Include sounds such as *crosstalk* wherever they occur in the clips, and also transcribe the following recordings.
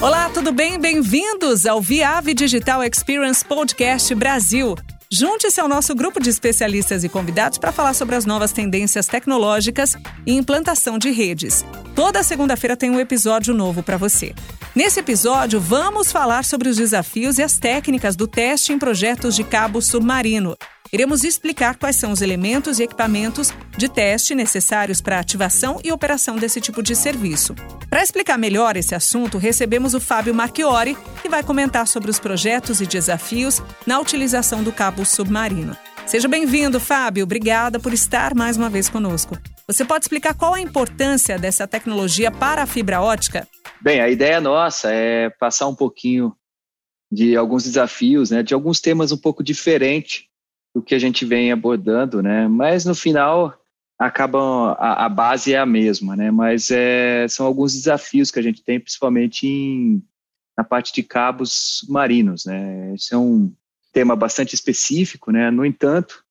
Olá, tudo bem? Bem-vindos ao Viave Digital Experience Podcast Brasil. Junte-se ao nosso grupo de especialistas e convidados para falar sobre as novas tendências tecnológicas e implantação de redes. Toda segunda-feira tem um episódio novo para você. Nesse episódio, vamos falar sobre os desafios e as técnicas do teste em projetos de cabo submarino. Iremos explicar quais são os elementos e equipamentos de teste necessários para a ativação e operação desse tipo de serviço. Para explicar melhor esse assunto, recebemos o Fábio Marchiori, que vai comentar sobre os projetos e desafios na utilização do cabo submarino. Seja bem-vindo, Fábio. Obrigada por estar mais uma vez conosco. Você pode explicar qual a importância dessa tecnologia para a fibra ótica? Bem, a ideia nossa é passar um pouquinho de alguns desafios, né, de alguns temas um pouco diferentes do que a gente vem abordando, né? Mas no final acabam a, a base é a mesma, né? Mas é, são alguns desafios que a gente tem, principalmente em, na parte de cabos submarinos, né? Esse é um tema bastante específico, né? No entanto,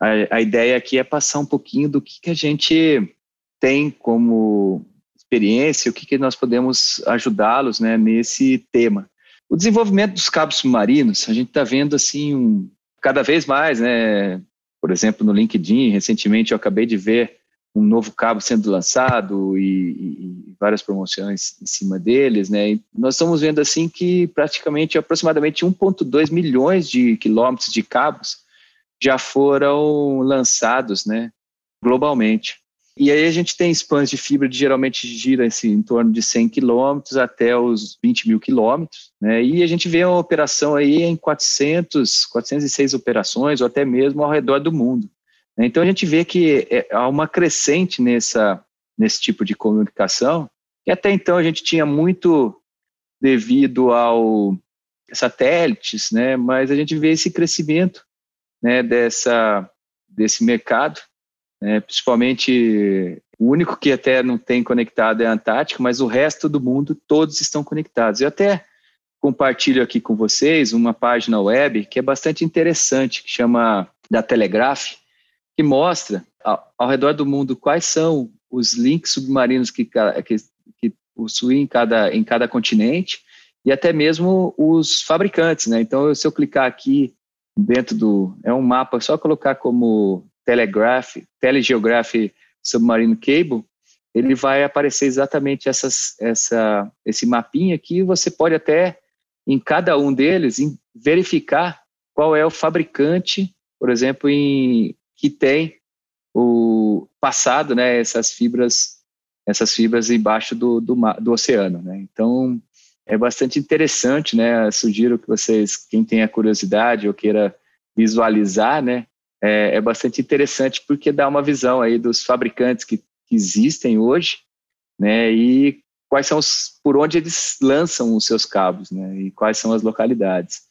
a, a ideia aqui é passar um pouquinho do que, que a gente tem como experiência, o que, que nós podemos ajudá-los, né? Nesse tema. O desenvolvimento dos cabos submarinos, a gente está vendo assim um, cada vez mais, né? Por exemplo, no LinkedIn, recentemente eu acabei de ver um novo cabo sendo lançado e, e, várias promoções em cima deles, né? E nós estamos vendo assim que praticamente aproximadamente 1.2 milhões de quilômetros de cabos já foram lançados, né? Globalmente. E aí a gente tem spans de fibra que geralmente gira esse, em torno de 100 quilômetros até os 20 mil quilômetros, né? E a gente vê uma operação aí em 400, 406 operações ou até mesmo ao redor do mundo. Né? Então a gente vê que é, há uma crescente nessa, nesse tipo de comunicação, que até então a gente tinha muito devido ao satélites, né? Mas a gente vê esse crescimento, né? Dessa desse mercado é, principalmente, o único que até não tem conectado é a Antártica, mas o resto do mundo, todos estão conectados. Eu até compartilho aqui com vocês uma página web que é bastante interessante, que chama da Telegraph, que mostra ao, ao redor do mundo quais são os links submarinos que, que, que possuem em cada, em cada continente e até mesmo os fabricantes, né? Então, se eu clicar aqui dentro do... É um mapa, só colocar como Telegraph, Telegeograph Submarine Cable, ele vai aparecer exatamente essas, essa, esse mapinha aqui. Você pode até, em cada um deles, verificar qual é o fabricante, por exemplo, em, que tem o passado, né, essas fibras, essas fibras embaixo do, do, do oceano, né? Então é bastante interessante, né? Sugiro que vocês, quem tenha curiosidade ou queira visualizar, né, é, é, bastante interessante porque dá uma visão aí dos fabricantes que, que existem hoje, né, e quais são os, por onde eles lançam os seus cabos, né, e quais são as localidades.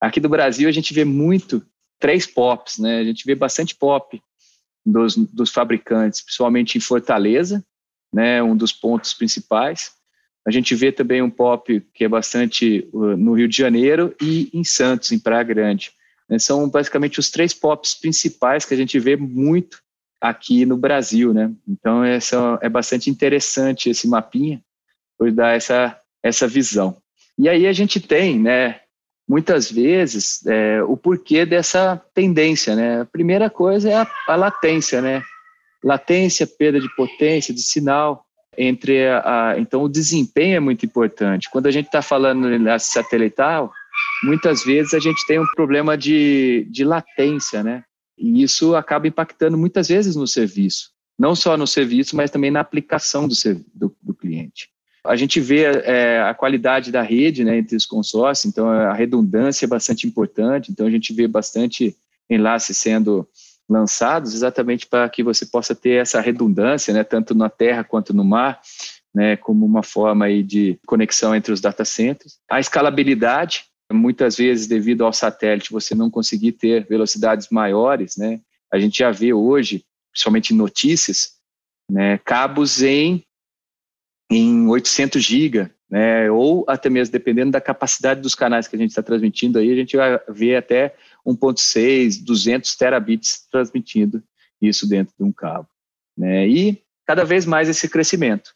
Aqui do Brasil a gente vê muito três pops, né, a gente vê bastante pop dos, dos fabricantes, principalmente em Fortaleza, né, um dos pontos principais. A gente vê também um pop que é bastante uh, no Rio de Janeiro e em Santos, em Praia Grande. Né? São basicamente os três pops principais que a gente vê muito aqui no Brasil, né? Então essa é bastante interessante esse mapinha, por dar essa essa visão. E aí a gente tem, né? Muitas vezes é, o porquê dessa tendência, né? A primeira coisa é a, a latência, né? Latência, perda de potência, de sinal entre a, a então o desempenho é muito importante. Quando a gente está falando de satelital, muitas vezes a gente tem um problema de, de latência, né? E isso acaba impactando muitas vezes no serviço. Não só no serviço, mas também na aplicação do, do, do cliente. A gente vê é, a qualidade da rede né, entre os consórcios, então a redundância é bastante importante, então a gente vê bastante enlaces sendo lançados exatamente para que você possa ter essa redundância, né, tanto na terra quanto no mar, né, como uma forma aí de conexão entre os data centers. A escalabilidade, Muitas vezes, devido ao satélite, você não conseguir ter velocidades maiores, né? A gente já vê hoje, principalmente em notícias, né, cabos em, em 800 GB, né, ou até mesmo dependendo da capacidade dos canais que a gente está transmitindo aí, a gente vai ver até 1.6, 200 terabits transmitindo isso dentro de um cabo. Né, e cada vez mais esse crescimento.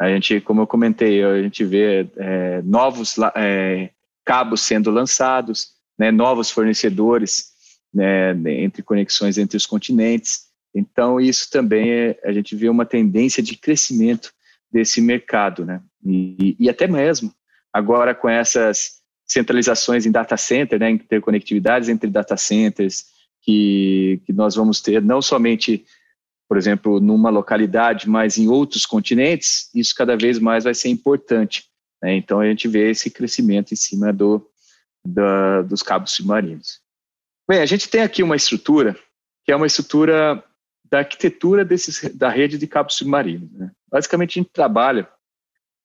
A gente, como eu comentei, a gente vê é, novos é, cabos sendo lançados, né, novos fornecedores né, entre conexões entre os continentes. Então, isso também é, a gente vê uma tendência de crescimento desse mercado, né? E, e até mesmo agora com essas centralizações em data center, né, interconectividades entre data centers, que, que nós vamos ter não somente, por exemplo, numa localidade, mas em outros continentes, isso cada vez mais vai ser importante. Né? Então, a gente vê esse crescimento em cima do, da, dos cabos submarinos. Bem, a gente tem aqui uma estrutura que é uma estrutura da arquitetura desses, da rede de cabos submarinos. Né? Basicamente, a gente trabalha,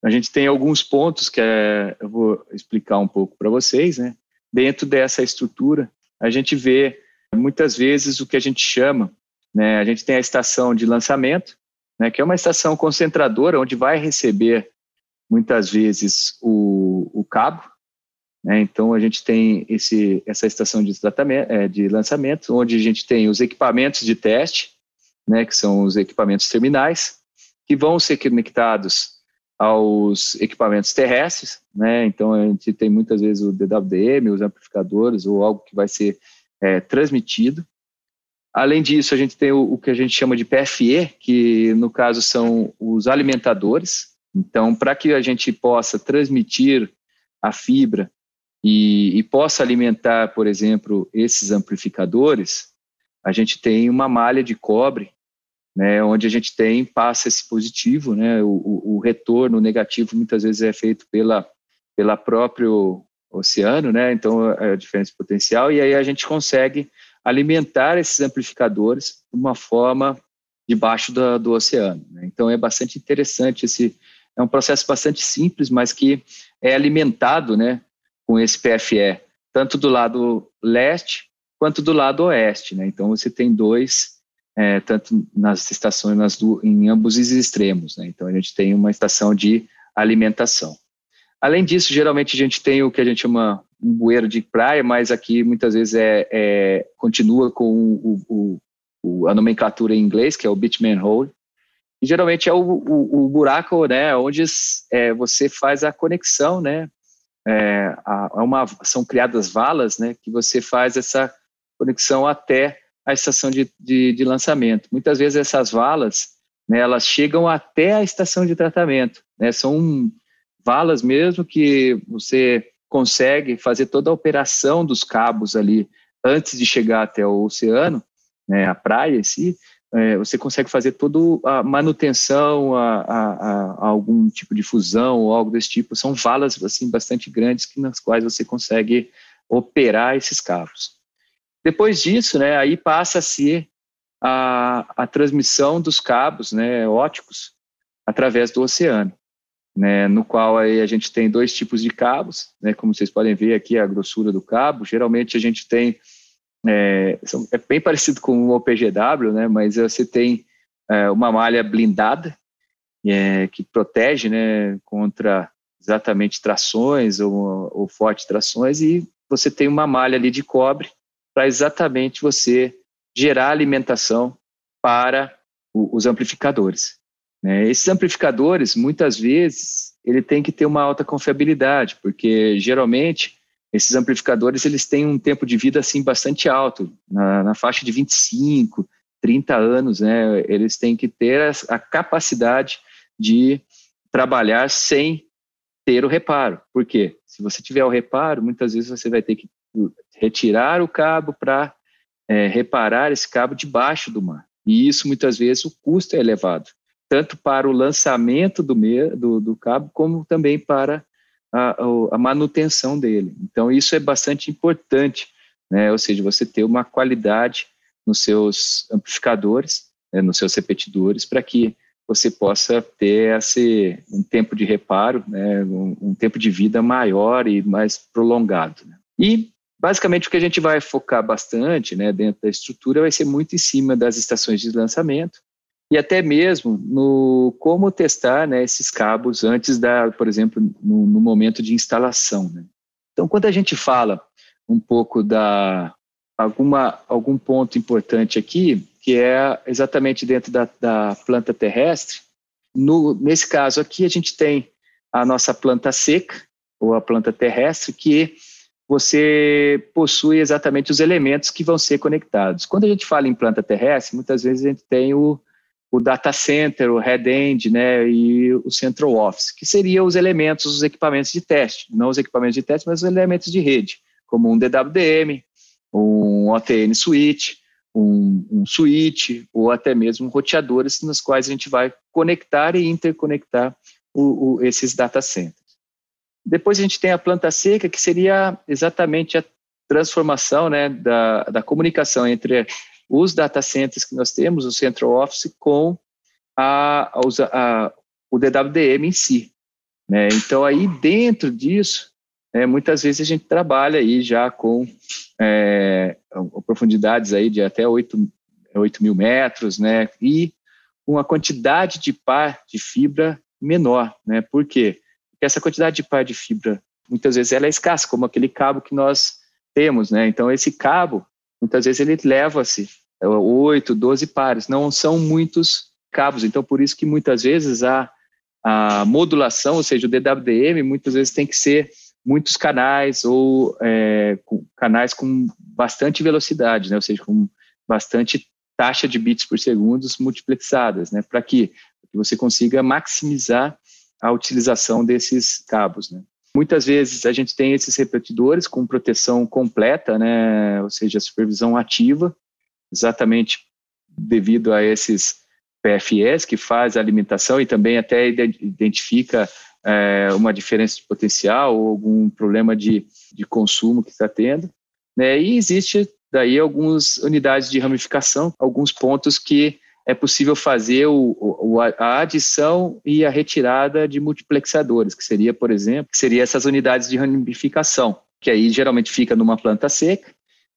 a gente tem alguns pontos que é, eu vou explicar um pouco para vocês. Né? Dentro dessa estrutura, a gente vê muitas vezes o que a gente chama, né? a gente tem a estação de lançamento, né? que é uma estação concentradora, onde vai receber muitas vezes o, o cabo, né? Então, a gente tem esse, essa estação de, tratamento, é, de lançamento, onde a gente tem os equipamentos de teste, né, que são os equipamentos terminais, que vão ser conectados aos equipamentos terrestres. Né? Então, a gente tem muitas vezes o DWDM, os amplificadores, ou algo que vai ser é, transmitido. Além disso, a gente tem o, o, que a gente chama de PFE, que no caso são os alimentadores. Então, para que a gente possa transmitir a fibra e, e possa alimentar, por exemplo, esses amplificadores, a gente tem uma malha de cobre, né, onde a gente tem passa esse positivo, né, o, o, retorno negativo muitas vezes é feito pela pela próprio oceano, né, então é a diferença potencial e aí a gente consegue alimentar esses amplificadores de uma forma debaixo do, do oceano. Né? Então é bastante interessante esse é um processo bastante simples, mas que é alimentado, né, com esse PFE, tanto do lado leste quanto do lado oeste. Né? Então, você tem dois, é, tanto nas estações, nas em ambos os extremos. Né? Então, a gente tem uma estação de alimentação. Além disso, geralmente a gente tem o que a gente chama um bueiro de praia, mas aqui muitas vezes é, é continua com o, o, o, a nomenclatura em inglês, que é o bitumen hole. E geralmente é o, o, buraco, né, onde é, você faz a conexão, né, é, uma, são criadas valas né, que você faz essa conexão até a estação de, de, de lançamento. Muitas vezes essas valas né, elas chegam até a estação de tratamento. Né, são valas mesmo que você consegue fazer toda a operação dos cabos ali antes de chegar até o oceano, né, a praia em si, é, você consegue fazer toda a manutenção a, a, a, algum tipo de fusão ou algo desse tipo. São valas assim bastante grandes que, nas quais você consegue operar esses cabos. Depois disso, né, aí passa a ser a, a transmissão dos cabos né, óticos através do oceano, né, no qual aí a gente tem dois tipos de cabos, né, como vocês podem ver aqui a grossura do cabo. Geralmente a gente tem é, é bem parecido com o OPGW, né, mas você tem é, uma malha blindada é, que protege né, contra exatamente trações ou, ou fortes trações e você tem uma malha ali de cobre para exatamente você gerar alimentação para o, os amplificadores. Né? Esses amplificadores, muitas vezes, ele tem que ter uma alta confiabilidade, porque geralmente esses amplificadores eles têm um tempo de vida assim bastante alto, na, na faixa de 25, 30 anos, né? Eles têm que ter a, a capacidade de trabalhar sem ter o reparo. Por quê? Se você tiver o reparo, muitas vezes você vai ter que retirar o cabo para é, reparar esse cabo debaixo do mar. E isso, muitas vezes, o custo é elevado, tanto para o lançamento do, do, do cabo, como também para a, a manutenção dele. Então, isso é bastante importante, né? ou seja, você ter uma qualidade nos seus amplificadores, né, nos seus repetidores, para que você possa ter esse, um tempo de reparo, né, um, um tempo de vida maior e mais prolongado. Né? E, basicamente, o que a gente vai focar bastante né, dentro da estrutura vai ser muito em cima das estações de lançamento, e até mesmo no como testar né, esses cabos antes da, por exemplo, no, no momento de instalação. Né? Então, quando a gente fala um pouco da alguma algum ponto importante aqui, que é exatamente dentro da, da planta terrestre, no, nesse caso aqui, a gente tem a nossa planta seca, ou a planta terrestre, que você possui exatamente os elementos que vão ser conectados. Quando a gente fala em planta terrestre, muitas vezes a gente tem o, o data center, o head-end né, e o central office, que seriam os elementos, os equipamentos de teste, não os equipamentos de teste, mas os elementos de rede, como um DWDM, um OTN switch, um, um switch ou até mesmo roteadores nos quais a gente vai conectar e interconectar o, o, esses data centers. Depois a gente tem a planta seca, que seria exatamente a transformação né, da, da comunicação entre os data centers que nós temos, o Central Office, com a, a, a, o DWDM em si. Né? Então, aí dentro disso, é, muitas vezes a gente trabalha aí já com é, profundidades aí de até 8, 8 mil metros, né? E uma quantidade de par de fibra menor, né? Por quê? Porque essa quantidade de par de fibra, muitas vezes ela é escassa, como aquele cabo que nós temos, né? Então, esse cabo, muitas vezes ele leva-se 8, 12 pares, não são muitos cabos, então por isso que muitas vezes a, a modulação, ou seja, o DWDM, muitas vezes tem que ser muitos canais ou é, canais com bastante velocidade, né? ou seja, com bastante taxa de bits por segundo multiplexadas, né? para que você consiga maximizar a utilização desses cabos. Né? Muitas vezes a gente tem esses repetidores com proteção completa, né? ou seja, supervisão ativa, exatamente devido a esses PFS que faz a alimentação e também até identifica é, uma diferença de potencial ou algum problema de, de consumo que está tendo. Né? E existe daí algumas unidades de ramificação, alguns pontos que é possível fazer o, o, a adição e a retirada de multiplexadores, que seria, por exemplo, que seria essas unidades de ramificação, que aí geralmente fica numa planta seca,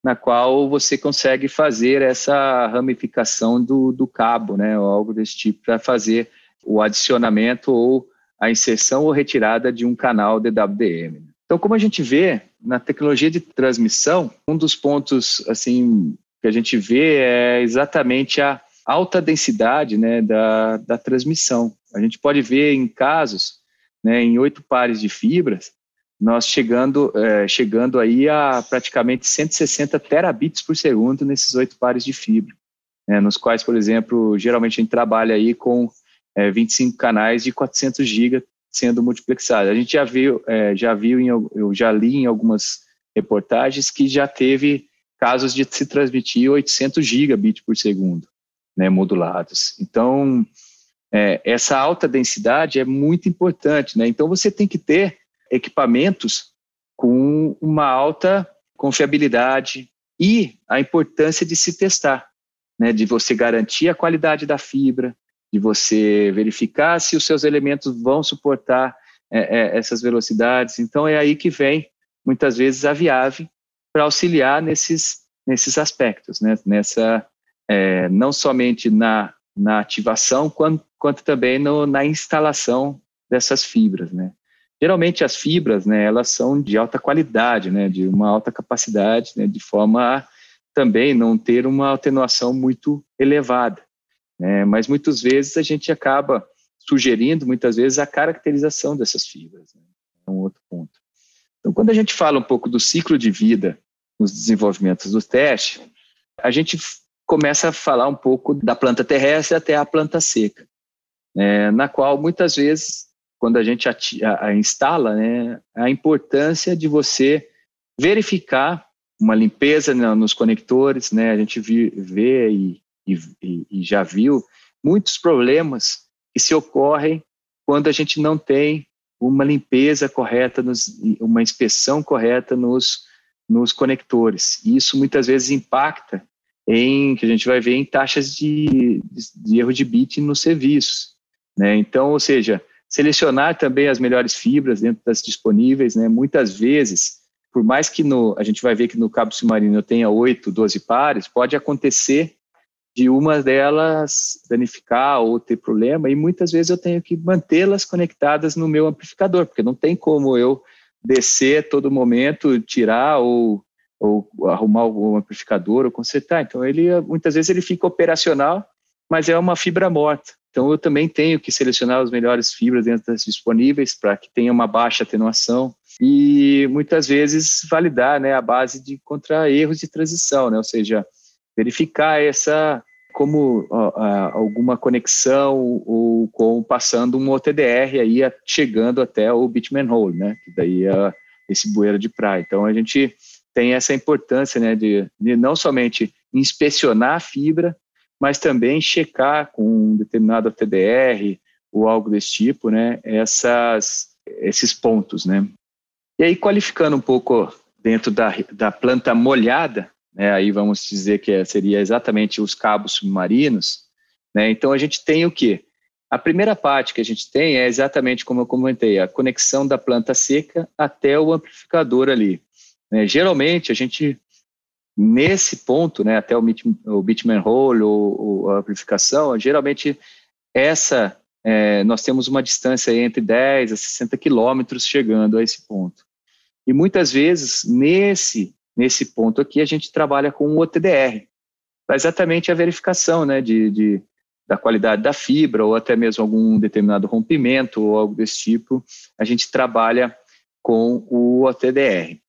na qual você consegue fazer essa ramificação do, do cabo, né, ou algo desse tipo, para fazer o adicionamento ou a inserção ou retirada de um canal DWDM. Então, como a gente vê na tecnologia de transmissão, um dos pontos assim que a gente vê é exatamente a alta densidade né, da, da transmissão. A gente pode ver em casos, né, em oito pares de fibras, nós chegando, é, chegando aí a praticamente 160 terabits por segundo nesses oito pares de fibra, né, nos quais, por exemplo, geralmente a gente trabalha aí com é, 25 canais de 400 GB sendo multiplexados. A gente já viu, é, já viu em, eu já li em algumas reportagens que já teve casos de se transmitir 800 gigabits por segundo, né, modulados. Então, é, essa alta densidade é muito importante, né? Então, você tem que ter equipamentos com uma alta confiabilidade e a importância de se testar, né? De você garantir a qualidade da fibra, de você verificar se os seus elementos vão suportar é, é, essas velocidades. Então, é aí que vem, muitas vezes, a Viave para auxiliar nesses, nesses aspectos, né? Nessa, é, não somente na, na ativação, quanto, quanto também no, na instalação dessas fibras, né? Geralmente as fibras, né, elas são de alta qualidade, né, de uma alta capacidade, né, de forma a também não ter uma atenuação muito elevada. Né? Mas muitas vezes a gente acaba sugerindo, muitas vezes, a caracterização dessas fibras. Né? É um outro ponto. Então, quando a gente fala um pouco do ciclo de vida nos desenvolvimentos do teste, a gente começa a falar um pouco da planta terrestre até a planta seca, né? na qual muitas vezes, quando a gente a, a, instala, né, a importância de você verificar uma limpeza nos conectores, né? A gente vê e e, e, e já viu muitos problemas que se ocorrem quando a gente não tem uma limpeza correta, nos, uma inspeção correta nos, nos conectores. E isso muitas vezes impacta em que a gente vai ver em taxas de, de, de erro de bit nos serviços. Né? Então, ou seja, selecionar também as melhores fibras dentro das disponíveis, né? muitas vezes, por mais que no, a gente vai ver que no cabo submarino eu tenha 8, 12 pares, pode acontecer de uma delas danificar ou ter problema, e muitas vezes eu tenho que mantê-las conectadas no meu amplificador, porque não tem como eu descer todo momento, tirar ou, ou arrumar o amplificador ou consertar. Então, ele muitas vezes ele fica operacional, mas é uma fibra morta. Então eu também tenho que selecionar as melhores fibras dentro das disponíveis para que tenha uma baixa atenuação e muitas vezes validar, né, a base de contra erros de transição, né, ou seja, verificar essa como alguma conexão ou com passando um OTDR aí chegando até o Bitman Hole, né, que daí é esse bueiro de praia. Então a gente tem essa importância, né, de, de não somente inspecionar a fibra, mas também checar com um determinado OTDR ou algo desse tipo, né, essas, esses pontos, né. E aí, qualificando um pouco dentro da, da planta molhada, né, aí vamos dizer que seria exatamente os cabos submarinos, né, então a gente tem o quê? A primeira parte que a gente tem é exatamente como eu comentei, a conexão da planta seca até o amplificador ali. Né, geralmente a gente nesse ponto, né, até o, o bitumen hole ou, ou, a amplificação, geralmente essa é, nós temos uma distância entre 10 a 60 quilômetros chegando a esse ponto. E muitas vezes nesse nesse ponto aqui a gente trabalha com o OTDR, para exatamente a verificação, né, de, de da qualidade da fibra ou até mesmo algum determinado rompimento ou algo desse tipo, a gente trabalha com o OTDR.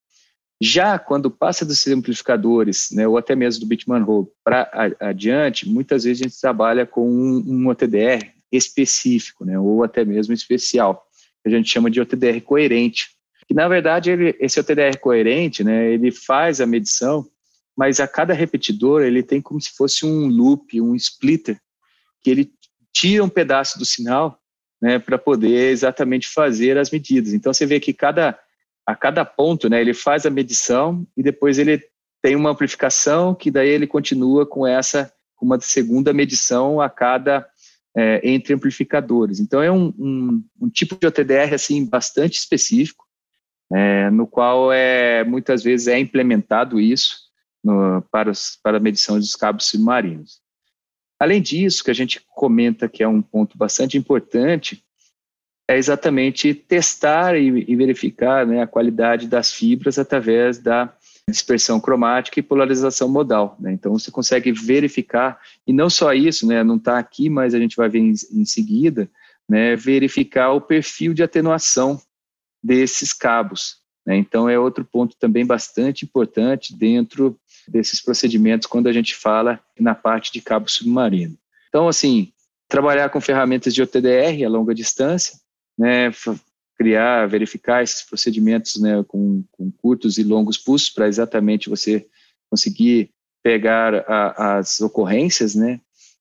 Já quando passa dos amplificadores, né, ou até mesmo do Bitman Hole para adiante, muitas vezes a gente trabalha com um, um OTDR específico, né, ou até mesmo especial, que a gente chama de OTDR coerente. Que na verdade ele, esse OTDR coerente, né, ele faz a medição, mas a cada repetidor ele tem como se fosse um loop, um splitter, que ele tira um pedaço do sinal, né, para poder exatamente fazer as medidas. Então você vê que cada a cada ponto, né, ele faz a medição e depois ele tem uma amplificação que daí ele continua com essa uma segunda medição a cada é, entre amplificadores. Então é um, um, um, tipo de OTDR assim bastante específico, é, no qual é muitas vezes é implementado isso no, para, os, para a medição dos cabos submarinos. Além disso, que a gente comenta que é um ponto bastante importante, é exatamente testar e, e verificar né, a qualidade das fibras através da dispersão cromática e polarização modal. Né? Então, você consegue verificar, e não só isso, né, não está aqui, mas a gente vai ver em, em seguida, né, verificar o perfil de atenuação desses cabos. Né? Então, é outro ponto também bastante importante dentro desses procedimentos quando a gente fala na parte de cabo submarino. Então, assim, trabalhar com ferramentas de OTDR a longa distância, né, criar, verificar esses procedimentos né, com, com curtos e longos pulsos para exatamente você conseguir pegar a, as ocorrências, né,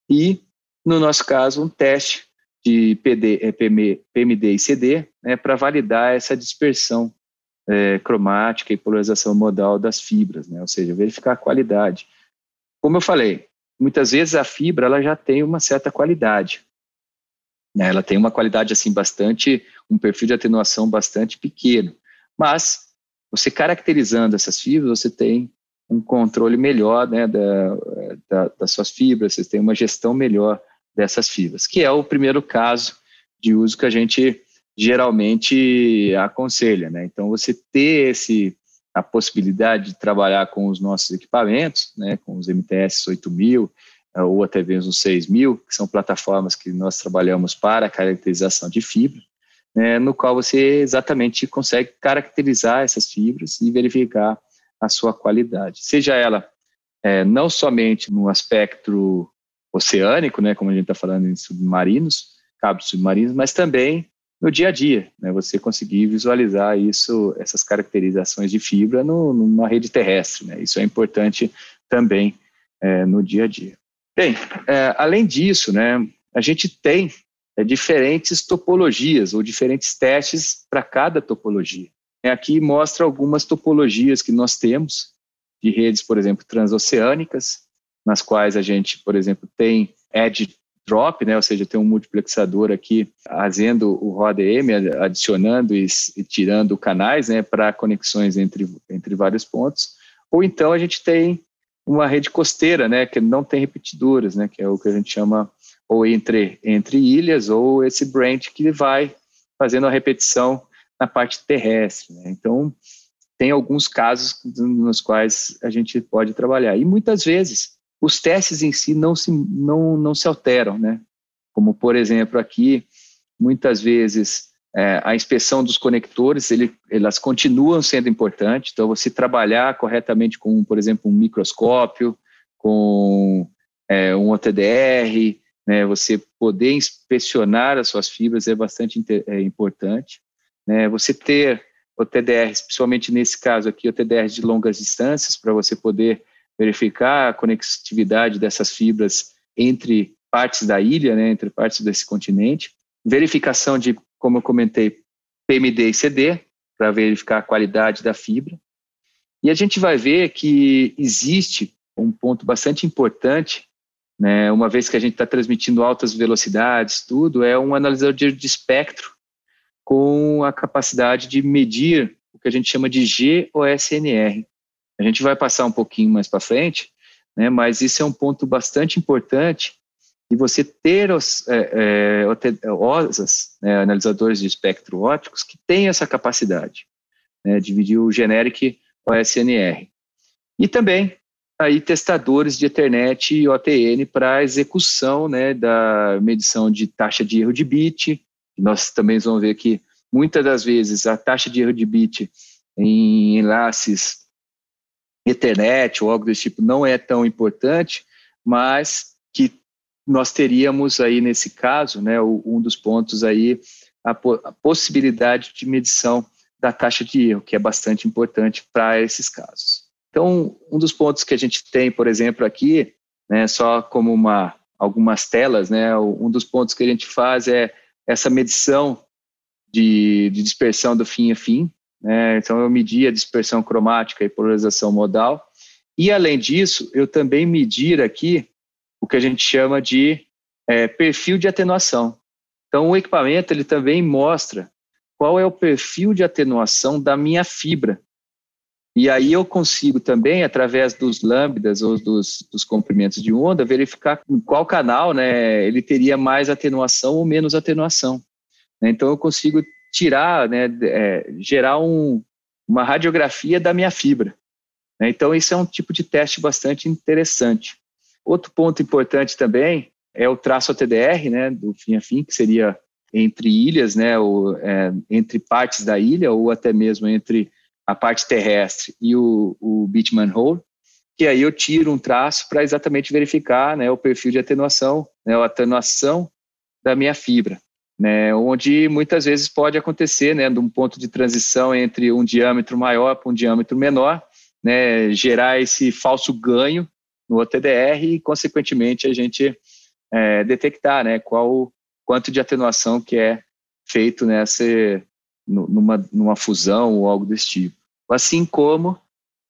e, no nosso caso, um teste de PD, é, PMD e CD né, para validar essa dispersão é, cromática e polarização modal das fibras, né, ou seja, verificar a qualidade. Como eu falei, muitas vezes a fibra ela já tem uma certa qualidade, né? Ela tem uma qualidade assim bastante, um perfil de atenuação bastante pequeno, mas você caracterizando essas fibras, você tem um controle melhor né, da, da, das suas fibras, você tem uma gestão melhor dessas fibras, que é o primeiro caso de uso que a gente geralmente aconselha. Né? Então, você ter esse, a possibilidade de trabalhar com os nossos equipamentos, né, com os MTS 8000, é, ou até mesmo 6 mil, que são plataformas que nós trabalhamos para caracterização de fibra, né, no qual você exatamente consegue caracterizar essas fibras e verificar a sua qualidade, seja ela é, não somente no aspecto oceânico, né, como a gente está falando em submarinos, cabos submarinos, mas também no dia a dia, né, você conseguir visualizar isso, essas caracterizações de fibra no, numa rede terrestre, né, isso é importante também é, no dia a dia. Bem, é, além disso, né, a gente tem é, diferentes topologias ou diferentes testes para cada topologia. Aqui mostra algumas topologias que nós temos de redes, por exemplo, transoceânicas, nas quais a gente, por exemplo, tem edge drop, né, ou seja, tem um multiplexador aqui fazendo o RODM, adicionando e, e tirando canais né, para conexões entre, entre vários pontos. Ou então a gente tem uma rede costeira, né, que não tem repetidoras, né, que é o que a gente chama ou entre entre ilhas ou esse branch que vai fazendo a repetição na parte terrestre. Né? Então tem alguns casos nos quais a gente pode trabalhar e muitas vezes os testes em si não se não não se alteram, né? como por exemplo aqui, muitas vezes é, a inspeção dos conectores, ele, elas continuam sendo importantes, então você trabalhar corretamente com, por exemplo, um microscópio, com é, um OTDR, né, você poder inspecionar as suas fibras é bastante é, importante. Né, você ter OTDRs, principalmente nesse caso aqui, OTDRs de longas distâncias, para você poder verificar a conectividade dessas fibras entre partes da ilha, né, entre partes desse continente. Verificação de, como eu comentei, PMD e CD, para verificar a qualidade da fibra. E a gente vai ver que existe um ponto bastante importante, né, uma vez que a gente está transmitindo altas velocidades, tudo, é um analisador de, espectro com a capacidade de medir o que a gente chama de GOSNR. A gente vai passar um pouquinho mais para frente, né, mas isso é um ponto bastante importante de você ter os é, é, OSAs, né, analisadores de espectro ópticos, que têm essa capacidade, né, dividir o generic OSNR. E também aí testadores de Ethernet e OTN para execução né, da medição de taxa de erro de bit. Nós também vamos ver que muitas das vezes a taxa de erro de bit em enlaces Ethernet ou algo desse tipo não é tão importante, mas que nós teríamos aí nesse caso, né, um dos pontos aí, a, a possibilidade de medição da taxa de erro, que é bastante importante para esses casos. Então, um dos pontos que a gente tem, por exemplo, aqui, né, só como uma, algumas telas, né, um dos pontos que a gente faz é essa medição de, de dispersão do fim a fim. Né, então, eu medi a dispersão cromática e polarização modal. E, além disso, eu também medir aqui o que a gente chama de é, perfil de atenuação. Então, o equipamento ele também mostra qual é o perfil de atenuação da minha fibra. E aí eu consigo também, através dos lambdas ou dos, dos comprimentos de onda, verificar em qual canal né, ele teria mais atenuação ou menos atenuação. Então eu consigo tirar, né, é, gerar um, uma radiografia da minha fibra. Então isso é um tipo de teste bastante interessante. Outro ponto importante também é o traço ATDR, né, do fim a fim, que seria entre ilhas, né, ou, é, entre partes da ilha ou até mesmo entre a parte terrestre e o, o Bitman Hole, que aí eu tiro um traço para exatamente verificar né, o perfil de atenuação, né, a atenuação da minha fibra, né, onde muitas vezes pode acontecer, né, de um ponto de transição entre um diâmetro maior para um diâmetro menor, né, gerar esse falso ganho no OTDR e, consequentemente, a gente é, detectar né, qual quanto de atenuação que é feito nessa, numa, numa fusão ou algo desse tipo. Assim como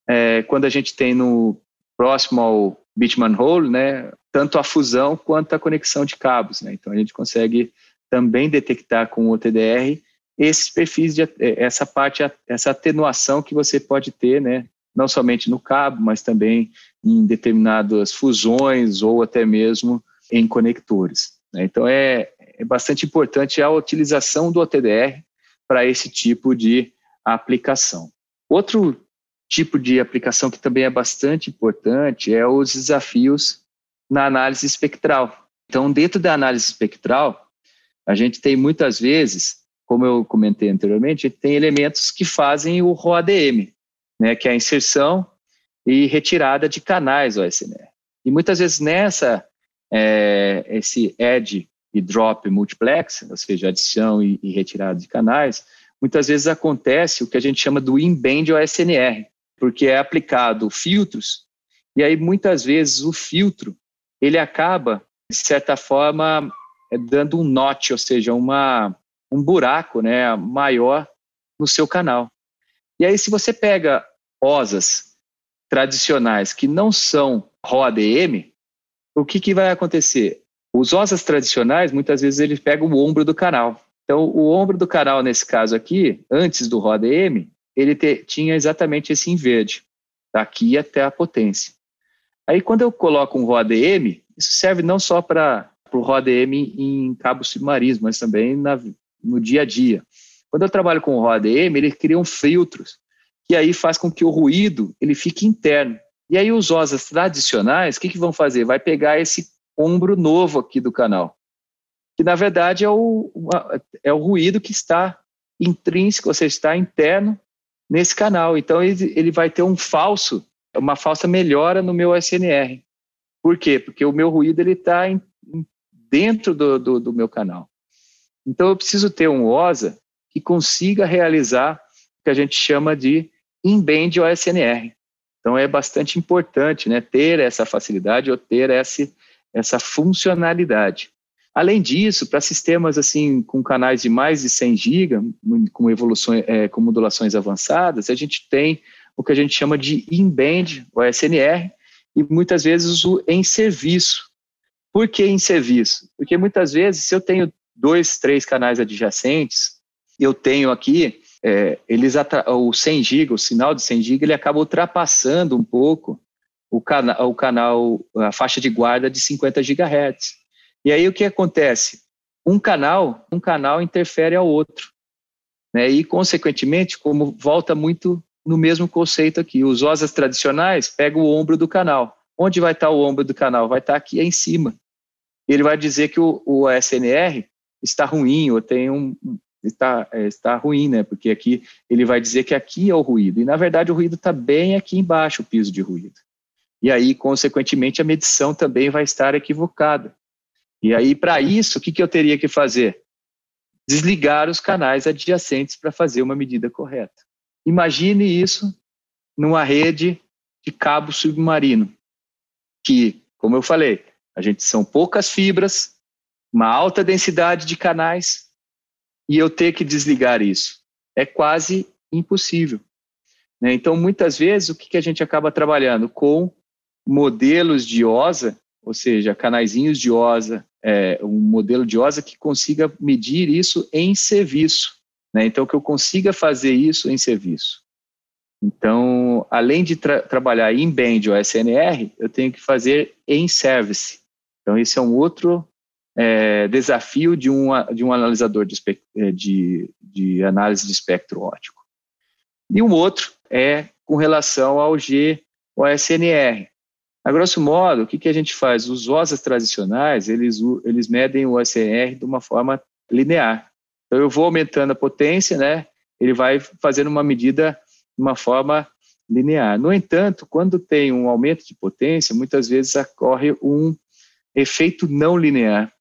é, quando a gente tem no próximo ao Bitman Hole, né, tanto a fusão quanto a conexão de cabos. Né? Então a gente consegue também detectar com o TDR esses perfis de é, essa parte, essa atenuação que você pode ter, né, não somente no cabo, mas também em determinadas fusões ou até mesmo em conectores. Né? Então é, é bastante importante a utilização do OTDR para esse tipo de aplicação. Outro tipo de aplicação que também é bastante importante é os desafios na análise espectral. Então, dentro da análise espectral, a gente tem muitas vezes, como eu comentei anteriormente, tem elementos que fazem o ROADM, né, que é a inserção e retirada de canais OSNR. E muitas vezes nessa, é, esse add e drop multiplex, ou seja, adição e, e retirada de canais, muitas vezes acontece o que a gente chama do in-band OSNR, porque é aplicado filtros, e aí muitas vezes o filtro, ele acaba, de certa forma, é, dando um note, ou seja, uma, um buraco né, maior no seu canal. E aí se você pega OSAs tradicionais que não são ROADM, o que, que vai acontecer? Os OSAs tradicionais, muitas vezes, eles pegam o ombro do canal. Então, o ombro do canal, nesse caso aqui, antes do ROADM, ele te, tinha exatamente esse em verde, daqui até a potência. Aí, quando eu coloco um ROADM, isso serve não só para o ROADM em cabos submarinos, mas também na, no dia a dia. Quando eu trabalho com o ROADM, ele cria um filtros, que aí faz com que o ruído ele fique interno. E aí os OSAs tradicionais, o que, que vão fazer? Vai pegar esse ombro novo aqui do canal. que na verdade é o, é o ruído que está intrínseco, ou seja, está interno nesse canal. Então ele, ele vai ter um falso, uma falsa melhora no meu SNR. Por quê? Porque o meu ruído ele está dentro do, do, do meu canal. Então eu preciso ter um OSA que consiga realizar o que a gente chama de in-band OSNR. Então é bastante importante né, ter essa facilidade ou ter essa, essa funcionalidade. Além disso, para sistemas assim com canais de mais de 100 GB, com evoluções, é, com modulações avançadas, a gente tem o que a gente chama de in-band OSNR e muitas vezes o em serviço. Por que em serviço? Porque muitas vezes, se eu tenho dois, três canais adjacentes, eu tenho aqui, é, eles o 100 GB, o sinal de 100 GB, ele acaba ultrapassando um pouco o, cana o canal, a faixa de guarda de 50 GHz. E aí o que acontece? Um canal, um canal interfere ao outro. Né? E, consequentemente, como volta muito no mesmo conceito aqui, os OSAs tradicionais pegam o ombro do canal. Onde vai estar o ombro do canal? Vai estar aqui em cima. Ele vai dizer que o, o SNR está ruim ou tem um está é, está ruim, né? Porque aqui ele vai dizer que aqui é o ruído e na verdade o ruído está bem aqui embaixo, o piso de ruído. E aí, consequentemente, a medição também vai estar equivocada. E aí, para isso, o que, que eu teria que fazer? Desligar os canais adjacentes para fazer uma medida correta. Imagine isso numa rede de cabo submarino, que, como eu falei, a gente são poucas fibras, uma alta densidade de canais, e eu ter que desligar isso. É quase impossível. Né? Então, muitas vezes, o que, que a gente acaba trabalhando? Com modelos de OSA, ou seja, canaizinhos de OSA, é, um modelo de OSA que consiga medir isso em serviço. Né? Então, que eu consiga fazer isso em serviço. Então, além de tra trabalhar em band ou SNR, eu tenho que fazer em service. Então, esse é um outro é, desafio de um, de um analisador de, é, de, de análise de espectro óptico. E um outro é com relação ao G, o SNR. A grosso modo, o que, que a gente faz? Os OSAs tradicionais, eles, eles medem o SNR de uma forma linear. Então, eu vou aumentando a potência, né? Ele vai fazendo uma medida de uma forma linear. No entanto, quando tem um aumento de potência, muitas vezes ocorre um efeito não linear.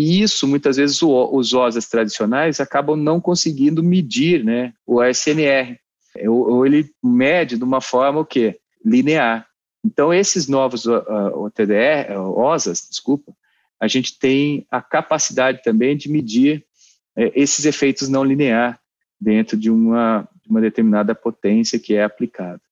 E isso, muitas vezes, o, os OSAs tradicionais acabam não conseguindo medir né, o ASNR. Ou, ou ele mede de uma forma o quê? Linear. Então, esses novos uh, OTDR, OSAs, desculpa, a gente tem a capacidade também de medir uh, esses efeitos não linear dentro de uma, uma determinada potência que é aplicada.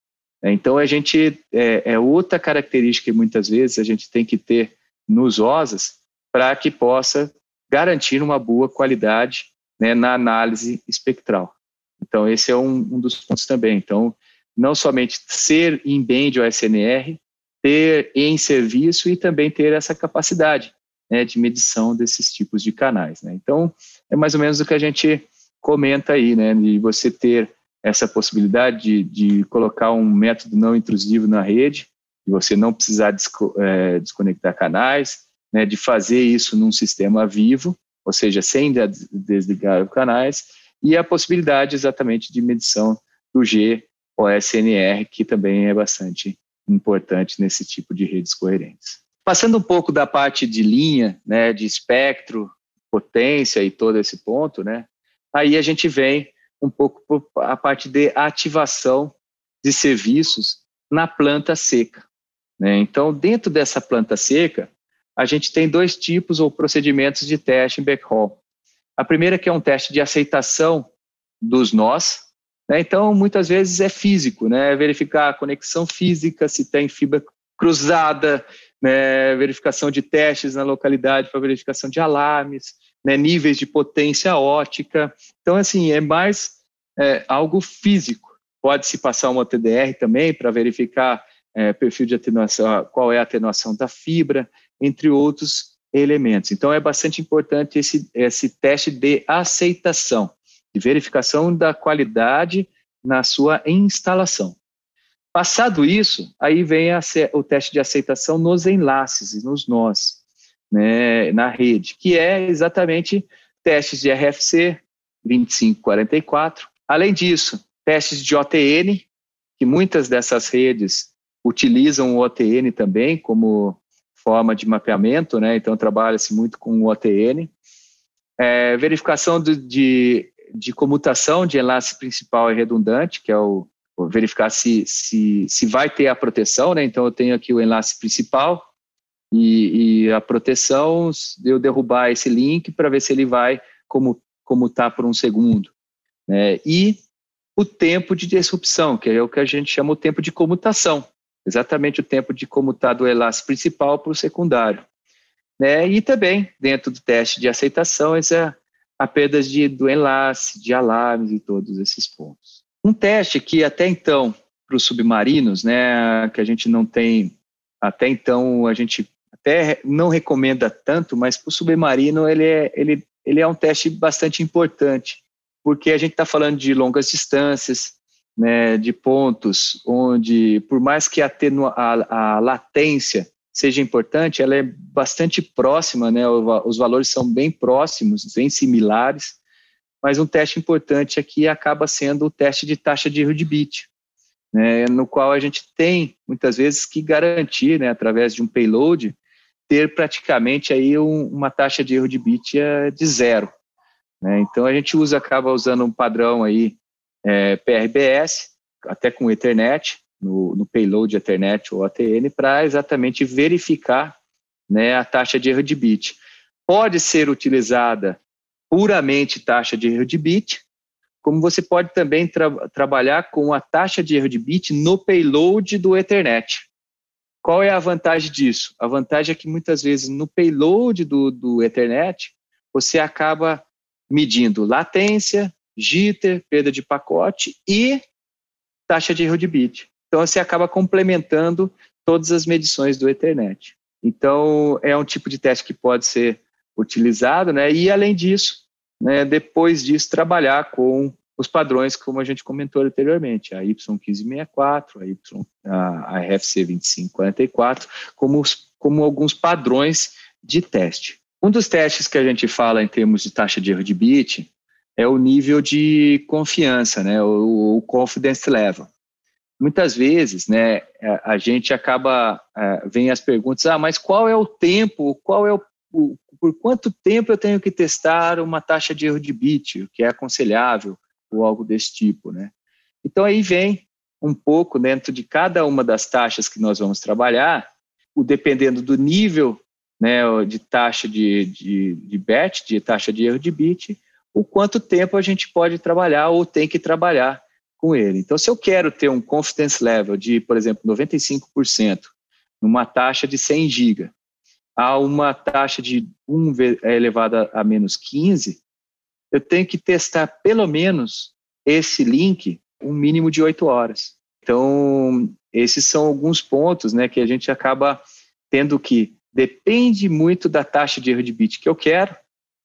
Então, a gente, é, é outra característica que muitas vezes a gente tem que ter nos OSAs, para que possa garantir uma boa qualidade né, na análise espectral. Então, esse é um, um, dos pontos também. Então, não somente ser em band ou SNR, ter em serviço e também ter essa capacidade né, de medição desses tipos de canais. Né? Então, é mais ou menos o que a gente comenta aí, né, de você ter essa possibilidade de, de colocar um método não intrusivo na rede, de você não precisar desco, é, desconectar canais, né, de fazer isso num sistema vivo, ou seja, sem desligar os canais, e a possibilidade exatamente de medição do G ou SNR, que também é bastante importante nesse tipo de redes coerentes. Passando um pouco da parte de linha, né, de espectro, potência e todo esse ponto, né, aí a gente vem um pouco a parte de ativação de serviços na planta seca. Né? Então, dentro dessa planta seca, a gente tem dois tipos ou procedimentos de teste em backhaul. A primeira que é um teste de aceitação dos nós, né? então muitas vezes é físico, né? verificar a conexão física, se tem fibra cruzada, né? verificação de testes na localidade para verificação de alarmes, né? níveis de potência ótica. Então, assim, é mais é, algo físico. Pode-se passar uma TDR também para verificar é, perfil de atenuação, qual é a atenuação da fibra, entre outros elementos. Então, é bastante importante esse, esse teste de aceitação, de verificação da qualidade na sua instalação. Passado isso, aí vem a, o teste de aceitação nos enlaces e nos nós. né, na rede, que é exatamente testes de RFC 2544. Além disso, testes de OTN, que muitas dessas redes utilizam o OTN também como forma de mapeamento, né? então trabalha-se muito com o OTN. É, verificação de, de, de, comutação de enlace principal e redundante, que é o, o verificar se, se, se vai ter a proteção, né? então eu tenho aqui o enlace principal e, e a proteção, eu derrubar esse link para ver se ele vai como comutar por um segundo. Né? E o tempo de disrupção, que é o que a gente chama o tempo de comutação, exatamente o tempo de comutar do enlace principal para o secundário. Né? E também, dentro do teste de aceitação, essa, a perda de, do enlace, de alarmes e todos esses pontos. Um teste que até então, para os submarinos, né, que a gente não tem, até então a gente até não recomenda tanto, mas para o submarino ele é, ele, ele é um teste bastante importante, porque a gente está falando de longas distâncias, né, de pontos onde, por mais que a, a, a latência seja importante, ela é bastante próxima, né, os valores são bem próximos, bem similares, mas um teste importante aqui acaba sendo o teste de taxa de erro de bit, né, no qual a gente tem, muitas vezes, que garantir, né, através de um payload, ter praticamente aí um, uma taxa de erro de bit é, de zero. Né? Então a gente usa, acaba usando um padrão aí é, PRBS, até com Ethernet, no, no payload Ethernet ou ATN, para exatamente verificar né, a taxa de erro de bit. Pode ser utilizada puramente taxa de erro de bit, como você pode também tra trabalhar com a taxa de erro de bit no payload do Ethernet. Qual é a vantagem disso? A vantagem é que muitas vezes no payload do, do Ethernet você acaba medindo latência, jitter, perda de pacote e taxa de erro de bit. Então você acaba complementando todas as medições do Ethernet. Então é um tipo de teste que pode ser utilizado, né? E além disso, né, depois disso trabalhar com os padrões, como a gente comentou anteriormente, a Y1564, a, y, a RFC 2544, como, como alguns padrões de teste. Um dos testes que a gente fala em termos de taxa de erro de bit é o nível de confiança, né, o, o confidence level. Muitas vezes, né, a gente acaba, é, vem as perguntas, ah, mas qual é o tempo, qual é o, o por quanto tempo eu tenho que testar uma taxa de erro de bit, que é aconselhável, ou algo desse tipo, né? Então aí vem um pouco dentro de cada uma das taxas que nós vamos trabalhar, o dependendo do nível né, de taxa de, de, de bet, de taxa de erro de bit, o quanto tempo a gente pode trabalhar ou tem que trabalhar com ele. Então, se eu quero ter um confidence level de, por exemplo, 95%, numa taxa de 100 GB, a uma taxa de 1 elevada a menos 15, eu tenho que testar pelo menos esse link um mínimo de oito horas. Então, esses são alguns pontos né, que a gente acaba tendo que, depende muito da taxa de erro de bit que eu quero,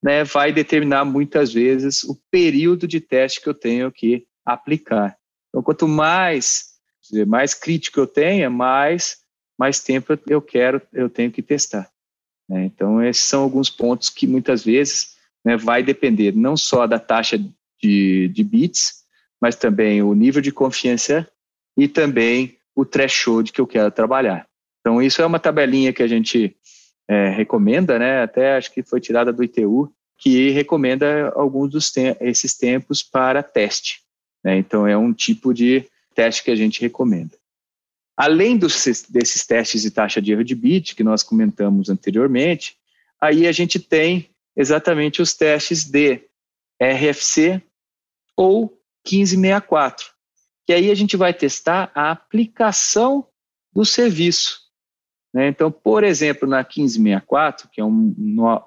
né, vai determinar muitas vezes o período de teste que eu tenho que aplicar. Então, quanto mais, mais crítico eu tenha, mais, mais tempo eu quero, eu tenho que testar. Né? Então, esses são alguns pontos que muitas vezes né, vai depender não só da taxa de, de bits, mas também o nível de confiança e também o threshold que eu quero trabalhar. Então, isso é uma tabelinha que a gente é, recomenda, né, até acho que foi tirada do ITU, que recomenda alguns dos te esses tempos para teste. Né? Então, é um tipo de teste que a gente recomenda. Além dos, desses testes de taxa de erro de bit que nós comentamos anteriormente, aí a gente tem exatamente os testes de RFC ou 1564, que aí a gente vai testar a aplicação do serviço. Né? Então, por exemplo, na 1564, que é um,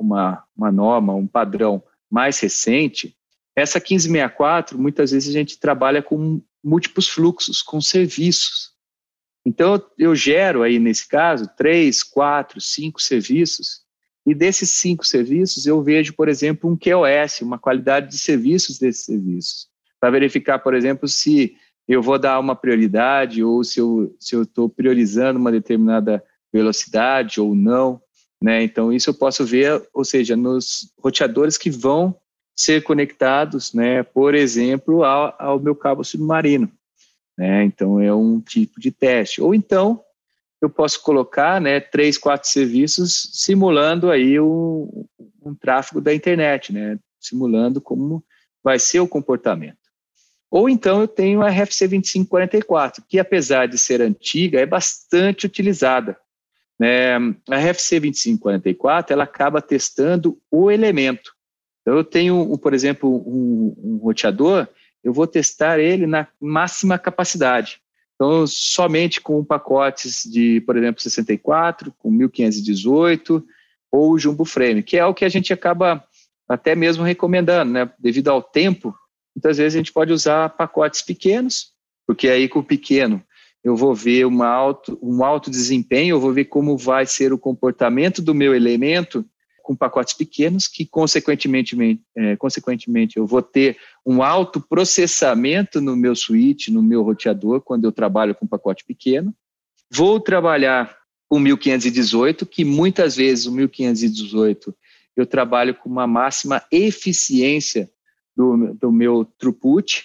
uma, uma norma, um padrão mais recente, essa 1564, muitas vezes a gente trabalha com múltiplos fluxos, com serviços. Então, eu gero aí, nesse caso, três, quatro, cinco serviços e desses cinco serviços, eu vejo, por exemplo, um QoS, uma qualidade de serviços desses serviços, para verificar, por exemplo, se eu vou dar uma prioridade ou se eu estou priorizando uma determinada velocidade ou não. Né? Então, isso eu posso ver, ou seja, nos roteadores que vão ser conectados, né, por exemplo, ao, ao meu cabo submarino. Né? Então, é um tipo de teste. Ou então, eu posso colocar né, três, quatro serviços simulando aí um, um tráfego da internet, né, simulando como vai ser o comportamento. Ou então eu tenho a RFC 2544, que apesar de ser antiga, é bastante utilizada. É, a RFC 2544 ela acaba testando o elemento. Então, eu tenho, por exemplo, um, um roteador, eu vou testar ele na máxima capacidade. Então, somente com pacotes de, por exemplo, 64, com 1518 ou o Jumbo Frame, que é o que a gente acaba até mesmo recomendando, né? Devido ao tempo, muitas vezes a gente pode usar pacotes pequenos, porque aí com o pequeno eu vou ver uma alto, um alto desempenho, eu vou ver como vai ser o comportamento do meu elemento com pacotes pequenos, que consequentemente, é, consequentemente eu vou ter um alto processamento no meu switch, no meu roteador, quando eu trabalho com pacote pequeno. Vou trabalhar com 1518, que muitas vezes o 1518 eu trabalho com uma máxima eficiência do, do meu throughput,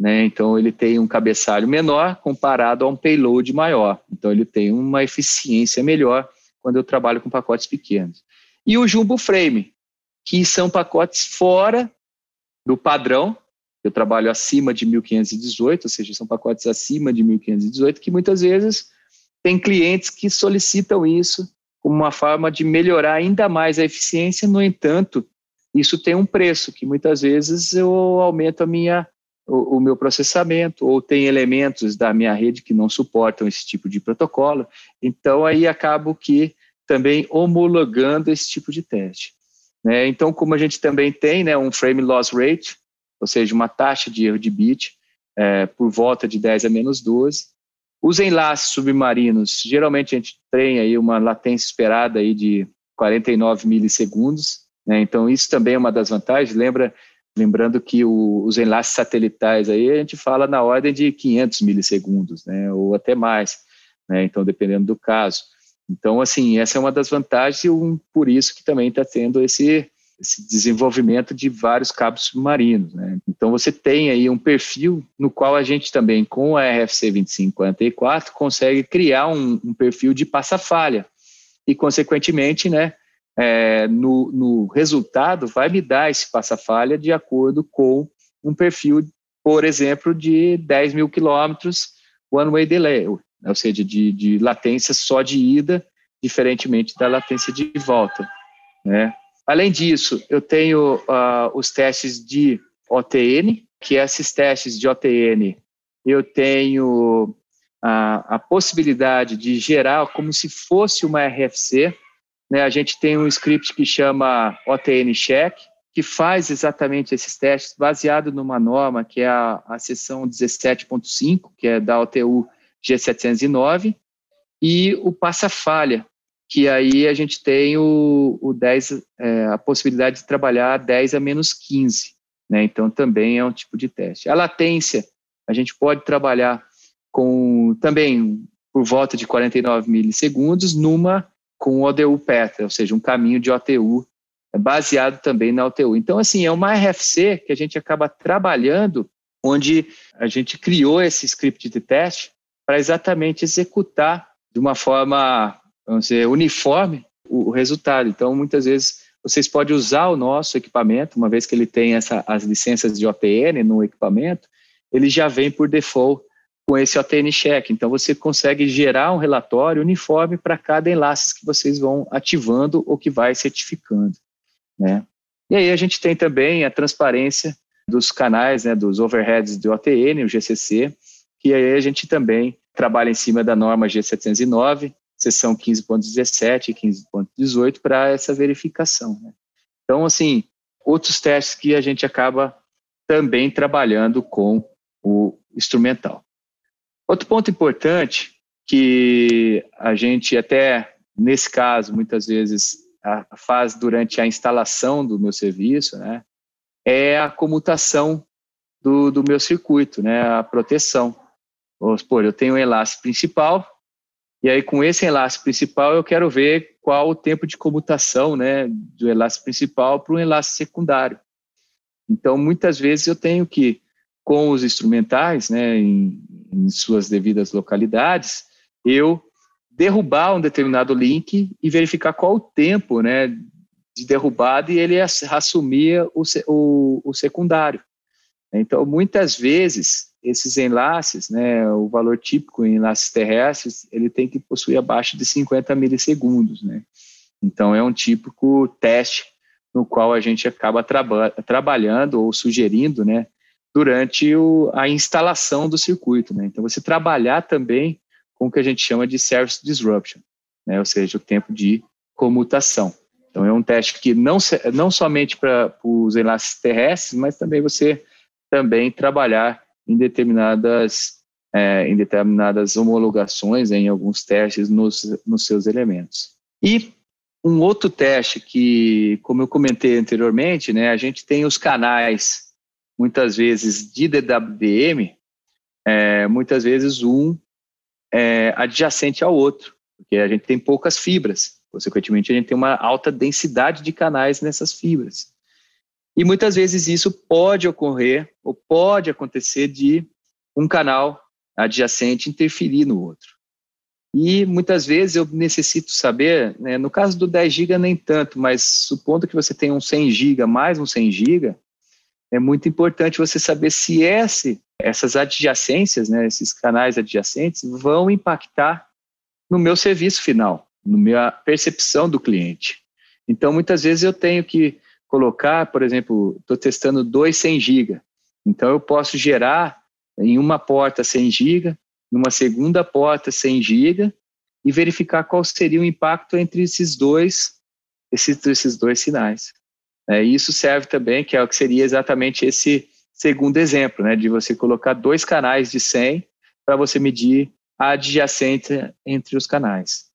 né? Então ele tem um cabeçalho menor comparado a um payload maior. Então ele tem uma eficiência melhor quando eu trabalho com pacotes pequenos. E o Jumbo Frame, que são pacotes fora do padrão. Eu trabalho acima de 1518, ou seja, são pacotes acima de 1518, que muitas vezes tem clientes que solicitam isso como uma forma de melhorar ainda mais a eficiência. No entanto, isso tem um preço, que muitas vezes eu aumento a minha o, o, meu processamento, ou tem elementos da minha rede que não suportam esse tipo de protocolo. Então, aí acabo que também homologando esse tipo de teste. Né? Então, como a gente também tem né, um frame loss rate, ou seja, uma taxa de erro de bit é, por volta de 10 a menos 12, os enlaces submarinos, geralmente a gente tem aí uma latência esperada aí de 49 milissegundos, né? então isso também é uma das vantagens. Lembra Lembrando que o, os enlaces satelitais aí a gente fala na ordem de 500 milissegundos, né, ou até mais, né, então dependendo do caso. Então, assim, essa é uma das vantagens e um, por isso que também está tendo esse, esse desenvolvimento de vários cabos submarinos. Né? Então, você tem aí um perfil no qual a gente também, com a RFC 2544, consegue criar um, um perfil de passa-falha e, consequentemente, né, é, no, no resultado vai me dar esse passa-falha de acordo com um perfil, por exemplo, de 10 mil quilômetros one-way delay, ou seja, de, de latência só de ida, diferentemente da latência de volta. Né? Além disso, eu tenho uh, os testes de OTN, que esses testes de OTN eu tenho a, a possibilidade de gerar como se fosse uma RFC, né, a gente tem um script que chama OTN Check, que faz exatamente esses testes baseado numa norma que é a, a seção 17.5, que é da OTU G709, e o passa-falha, que aí a gente tem o, o 10, é, a possibilidade de trabalhar 10 a menos 15. Né? Então, também é um tipo de teste. A latência, a gente pode trabalhar com também por volta de 49 milissegundos numa com o ODU PETA, ou seja, um caminho de OTU é baseado também na OTU. Então, assim, é uma RFC que a gente acaba trabalhando, onde a gente criou esse script de teste para exatamente executar de uma forma, vamos dizer, uniforme o, resultado. Então, muitas vezes, vocês podem usar o nosso equipamento, uma vez que ele tem essa, as licenças de OTN no equipamento, ele já vem por default com esse OTN check. Então você consegue gerar um relatório uniforme para cada enlace que vocês vão ativando ou que vai certificando, né? E aí a gente tem também a transparência dos canais, né, dos overheads do OTN, o GCC, que aí a gente também trabalha em cima da norma G709, seção 15.17 e 15.18 para essa verificação. Né? Então, assim, outros testes que a gente acaba também trabalhando com o instrumental. Outro ponto importante que a gente até nesse caso muitas vezes faz durante a instalação do meu serviço, né, é a comutação do, do meu circuito, né, a proteção. Supor, eu tenho um enlace principal E aí, com esse enlace principal, eu quero ver qual o tempo de comutação né, do enlace principal para o enlace secundário. Então, muitas vezes eu tenho que, com os instrumentais, né, em, em suas devidas localidades, eu derrubar um determinado link e verificar qual o tempo né, de derrubada e ele assumir o, o, o secundário. Então, muitas vezes, esses enlaces, né, o valor típico em enlaces terrestres, ele tem que possuir abaixo de 50 milissegundos, né? Então é um típico teste no qual a gente acaba traba trabalhando ou sugerindo, né, durante o, a instalação do circuito, né? Então você trabalhar também com o que a gente chama de service disruption, né? Ou seja, o tempo de comutação. Então é um teste que não não somente para os enlaces terrestres, mas também você também trabalhar em determinadas, é, em determinadas homologações, em alguns testes nos, nos seus elementos. E um outro teste que, como eu comentei anteriormente, né, a gente tem os canais, muitas vezes de DWDM, é, muitas vezes um é, adjacente ao outro, porque a gente tem poucas fibras, consequentemente a gente tem uma alta densidade de canais nessas fibras. E muitas vezes isso pode ocorrer, ou pode acontecer de um canal adjacente interferir no outro. E muitas vezes eu necessito saber, né, no caso do 10 GB nem tanto, mas supondo que você tenha um 100 GB mais um 100 GB, é muito importante você saber se esse, essas adjacências, né, esses canais adjacentes, vão impactar no meu serviço final, na minha percepção do cliente. Então, muitas vezes eu tenho que colocar, por exemplo, estou testando dois 100 GB. Então, eu posso gerar em uma porta 100 GB, numa segunda porta 100 GB e verificar qual seria o impacto entre esses dois, esses, esses dois sinais. É, isso serve também, que é o que seria exatamente esse segundo exemplo, né, de você colocar dois canais de 100 para você medir a adjacência entre os canais.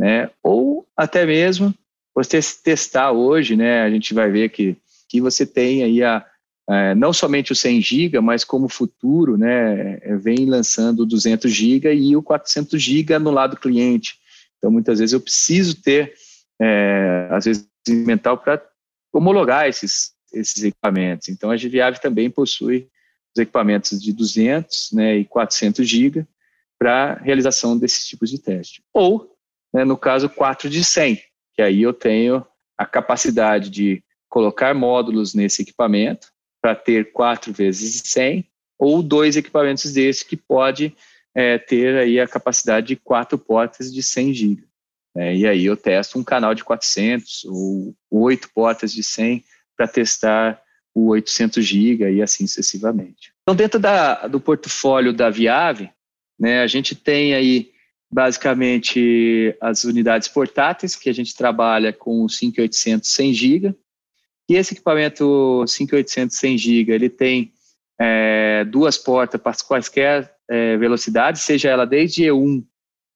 Né? Ou até mesmo você testar hoje, né, a gente vai ver que, que você tem aí a, é, não somente o 100 GB, mas como futuro, né, é, vem lançando o 200 GB e o 400 GB no lado cliente. Então, muitas vezes eu preciso ter, é, às vezes, mental para homologar esses, esses equipamentos. Então, a GVAV também possui os equipamentos de 200 né, e 400 GB para realização desses tipos de teste. Ou, né, no caso, 4 de 100, que aí eu tenho a capacidade de colocar módulos nesse equipamento para ter 4 vezes 100, ou dois equipamentos desses que pode é, ter aí a capacidade de quatro portas de 100 GB. É, e aí eu testo um canal de 400 ou oito portas de 100 para testar o 800 GB e assim sucessivamente. Então, dentro da, do portfólio da Viave, né, a gente tem aí basicamente as unidades portáteis, que a gente trabalha com o 5800 100 GB. E esse equipamento 5800 100 GB, ele tem é, duas portas para quaisquer é, velocidades, seja ela desde E1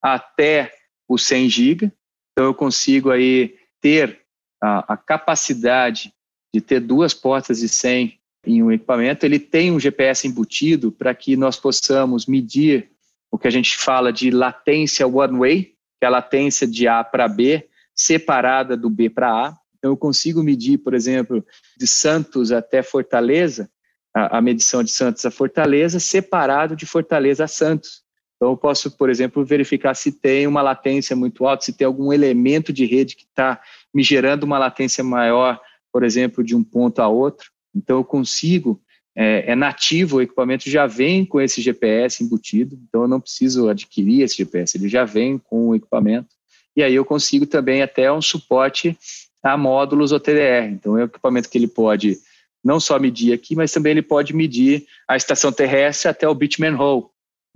até o 100 GB. Então eu consigo aí ter a, a capacidade de ter duas portas de 100 em um equipamento. Ele tem um GPS embutido para que nós possamos medir o que a gente fala de latência one way, que é a latência de A para B, separada do B para A. Então, eu consigo medir, por exemplo, de Santos até Fortaleza, a, a medição de Santos a Fortaleza, separado de Fortaleza a Santos. Então, eu posso, por exemplo, verificar se tem uma latência muito alta, se tem algum elemento de rede que está me gerando uma latência maior, por exemplo, de um ponto a outro. Então, eu consigo é, é, nativo, o equipamento já vem com esse GPS embutido, então eu não preciso adquirir esse GPS, ele já vem com o equipamento. E aí eu consigo também até um suporte a módulos OTDR. Então é um equipamento que ele pode não só medir aqui, mas também ele pode medir a estação terrestre até o Bitman Hole,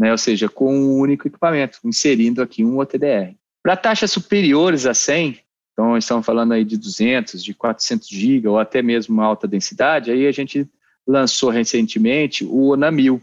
né? ou seja, com um único equipamento, inserindo aqui um OTDR. Para taxas superiores a 100, então estamos falando aí de 200, de 400 GB ou até mesmo alta densidade, aí a gente lançou recentemente o Onamil,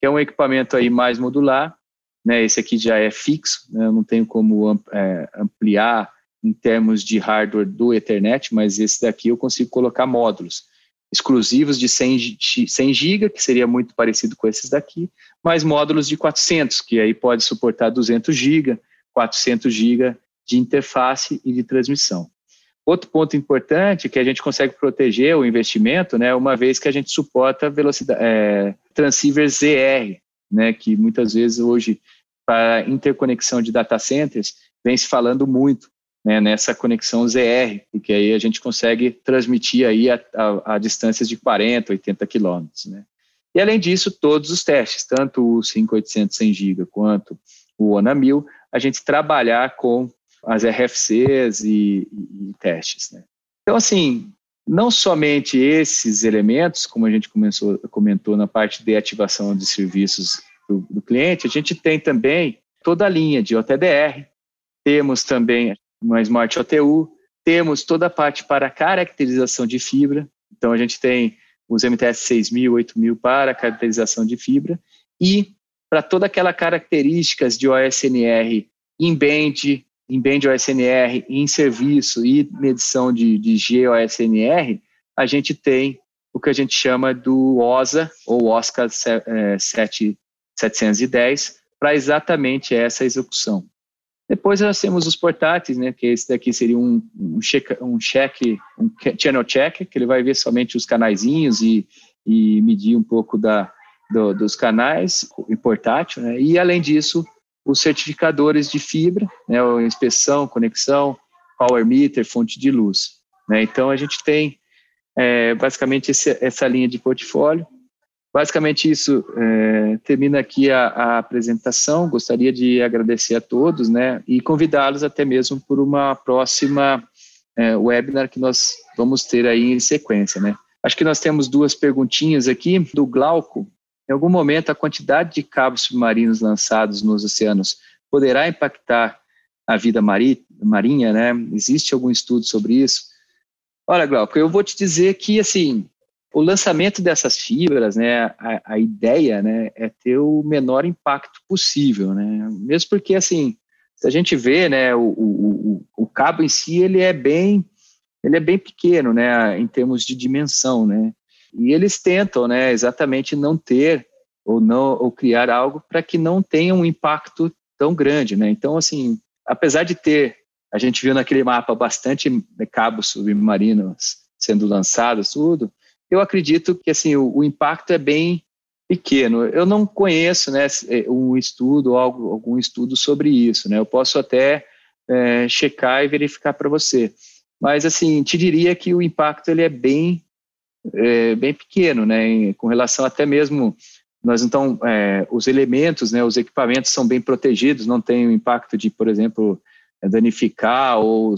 que é um equipamento aí mais modular, né? Esse aqui já é fixo, né? não tenho como é, ampliar em termos de hardware do Ethernet, mas esse daqui eu consigo colocar módulos exclusivos de 100, 100 GB, que seria muito parecido com esses daqui, mais módulos de 400, que aí pode suportar 200 GB, 400 GB de interface e de transmissão. Outro ponto importante é que a gente consegue proteger o investimento, né, uma vez que a gente suporta velocidade, é, transceiver ZR, né, que muitas vezes hoje para interconexão de data centers vem se falando muito né, nessa conexão ZR, porque aí a gente consegue transmitir aí a, a, a distâncias de 40, 80 quilômetros, né. E além disso, todos os testes, tanto o 5800 100 GB quanto o ONA 1000, a gente trabalhar com as RFCs e, e, e testes. Né? Então, assim, não somente esses elementos, como a gente começou, comentou na parte de ativação de serviços do, do, cliente, a gente tem também toda a linha de OTDR, temos também uma Smart OTU, temos toda a parte para caracterização de fibra, então a gente tem os MTS 6000, 8000 para caracterização de fibra. E para toda aquela características de OSNR em band, em band OSNR, em serviço e medição de, de GOSNR, a gente tem o que a gente chama do OSA, ou OSCA 710, para exatamente essa execução. Depois nós temos os portáteis, né, que esse daqui seria um, um, check, um check, um channel check, que ele vai ver somente os canaizinhos e, e medir um pouco da, do, dos canais em portátil, né, e além disso, os certificadores de fibra, né, inspeção, conexão, power meter, fonte de luz. Né, então a gente tem é, basicamente esse, essa linha de portfólio, Basicamente isso é, termina aqui a, a, apresentação. Gostaria de agradecer a todos, né, e convidá-los até mesmo por uma próxima é, webinar que nós vamos ter aí em sequência, né. Acho que nós temos duas perguntinhas aqui do Glauco. Em algum momento, a quantidade de cabos submarinos lançados nos oceanos poderá impactar a vida marinha, né? Existe algum estudo sobre isso? Olha, Glauco, eu vou te dizer que, assim, o lançamento dessas fibras, né, a, a, ideia, né, é ter o menor impacto possível, né, mesmo porque, assim, se a gente vê, né, o, o, o, cabo em si, ele é bem, ele é bem pequeno, né, em termos de dimensão, né, e eles tentam, né, exatamente não ter ou não ou criar algo para que não tenha um impacto tão grande, né, então, assim, apesar de ter, a gente viu naquele mapa bastante cabos submarinos sendo lançados, tudo, eu acredito que assim o, o impacto é bem pequeno. Eu não conheço né, é, um estudo algum estudo sobre isso. Né? Eu posso até é, checar e verificar para você. Mas, assim, te diria que o impacto ele é bem, é, bem pequeno, né? com relação até mesmo... Nós, então, é, os elementos, né, os equipamentos são bem protegidos, não tem o impacto de, por exemplo, danificar ou,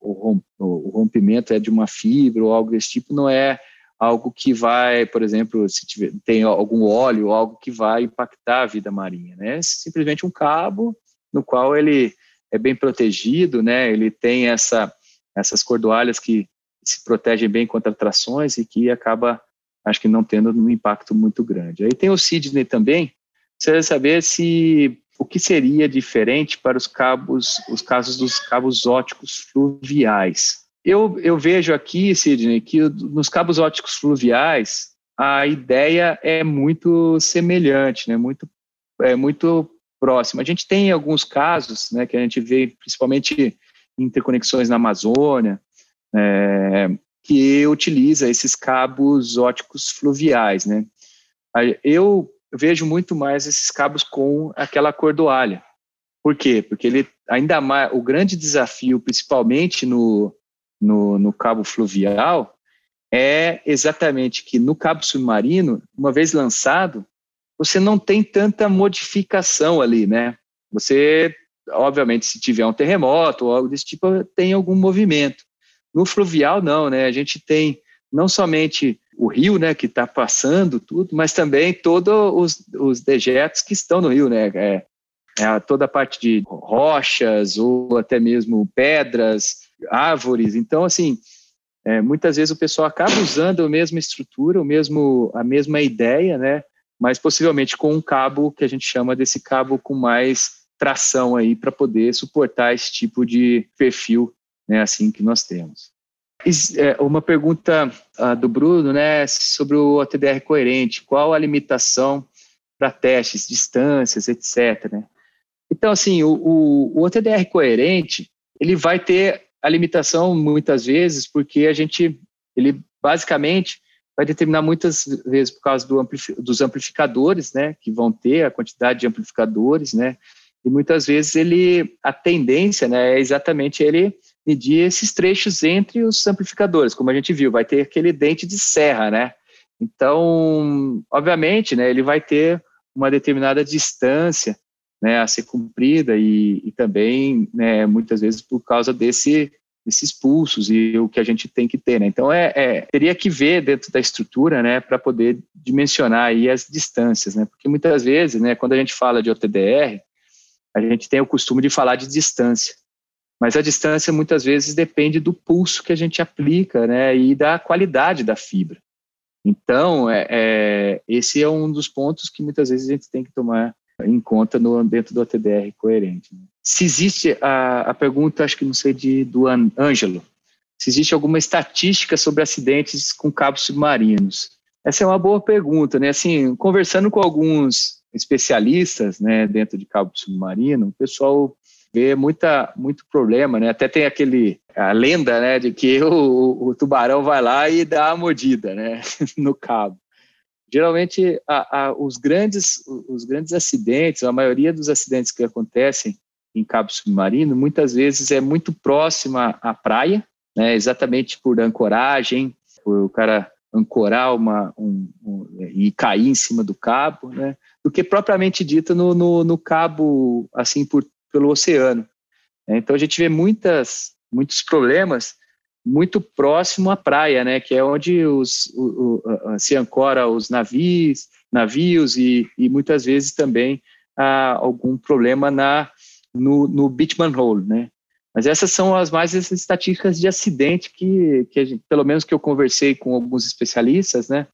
ou, o rompimento é de uma fibra ou algo desse tipo, não é algo que vai, por exemplo, se tiver, tem algum óleo, algo que vai impactar a vida marinha, né? Simplesmente um cabo no qual ele é bem protegido, né? Ele tem essa, essas cordoalhas que se protegem bem contra trações e que acaba, acho que não tendo um impacto muito grande. Aí tem o Sidney também, você saber se o que seria diferente para os cabos, os casos dos cabos óticos fluviais. Eu, eu vejo aqui, Sidney, que nos cabos óticos fluviais a ideia é muito semelhante, né? muito, é muito próxima. A gente tem alguns casos né, que a gente vê, principalmente interconexões na Amazônia, é, que utiliza esses cabos óticos fluviais. Né? Eu vejo muito mais esses cabos com aquela cordoalha. Por quê? Porque ele ainda mais o grande desafio, principalmente no, no, no cabo fluvial é exatamente que no cabo submarino, uma vez lançado, você não tem tanta modificação ali, né? Você, obviamente, se tiver um terremoto ou algo desse tipo, tem algum movimento. No fluvial, não, né? A gente tem não somente o rio, né, que está passando tudo, mas também todos os, os dejetos que estão no rio, né? É, é toda a parte de rochas ou até mesmo pedras, árvores. Então, assim, é, muitas vezes o pessoal acaba usando a mesma estrutura, o mesmo, a mesma ideia, né? Mas possivelmente com um cabo que a gente chama desse cabo com mais tração aí para poder suportar esse tipo de perfil, né? Assim que nós temos. É, uma pergunta uh, do Bruno, né? Sobre o OTDR coerente. Qual a limitação para testes, distâncias, etc. Né? Então, assim, o, o, o OTDR coerente, ele vai ter a limitação muitas vezes, porque a gente, ele basicamente vai determinar muitas vezes por causa do dos amplificadores, né, que vão ter a quantidade de amplificadores, né, e muitas vezes ele, a tendência, né, é exatamente ele medir esses trechos entre os amplificadores, como a gente viu, vai ter aquele dente de serra, né, então, obviamente, né, ele vai ter uma determinada distância né, a ser cumprida e, e também, né, muitas vezes, por causa desse, desses pulsos e o que a gente tem que ter. Né? Então, é, é, teria que ver dentro da estrutura né, para poder dimensionar aí as distâncias, né? porque muitas vezes, né, quando a gente fala de OTDR, a gente tem o costume de falar de distância. Mas a distância muitas vezes depende do pulso que a gente aplica né, e da qualidade da fibra. Então, é, é, esse é um dos pontos que muitas vezes a gente tem que tomar em conta no, dentro do ATDR coerente. Né? Se existe a, a pergunta, acho que não sei, de, do Ângelo, se existe alguma estatística sobre acidentes com cabos submarinos. Essa é uma boa pergunta, né? Assim, conversando com alguns especialistas, né, dentro de cabo submarino, o pessoal vê muita, muito problema, né? Até tem aquele a lenda, né, de que o, o tubarão vai lá e dá a mordida, né, *laughs* no cabo geralmente a, a, os grandes os grandes acidentes, a maioria dos acidentes que acontecem em cabo submarino, muitas vezes é muito próxima à praia, né, exatamente por ancoragem, por o cara ancorar uma um, um, e cair em cima do cabo, né, do que propriamente dito no, no, no cabo assim por pelo oceano. Então a gente vê muitas muitos problemas muito próximo à praia, né, que é onde os, o, o, se ancora os navios, navios e, e muitas vezes também há algum problema na no, no Beachman Hole, né. Mas essas são as mais estatísticas de acidente que, que gente, pelo menos que eu conversei com alguns especialistas, né,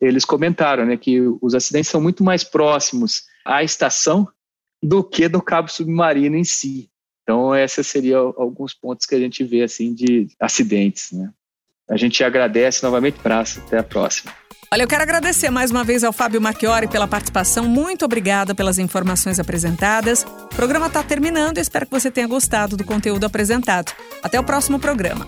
eles comentaram, né, que os acidentes são muito mais próximos à estação do que do cabo submarino em si. Então, esses seriam alguns pontos que a gente vê assim de acidentes. Né? A gente agradece novamente, Praça. Até a próxima. Olha, eu quero agradecer mais uma vez ao Fábio Macchiori pela participação. Muito obrigada pelas informações apresentadas. O programa está terminando espero que você tenha gostado do conteúdo apresentado. Até o próximo programa.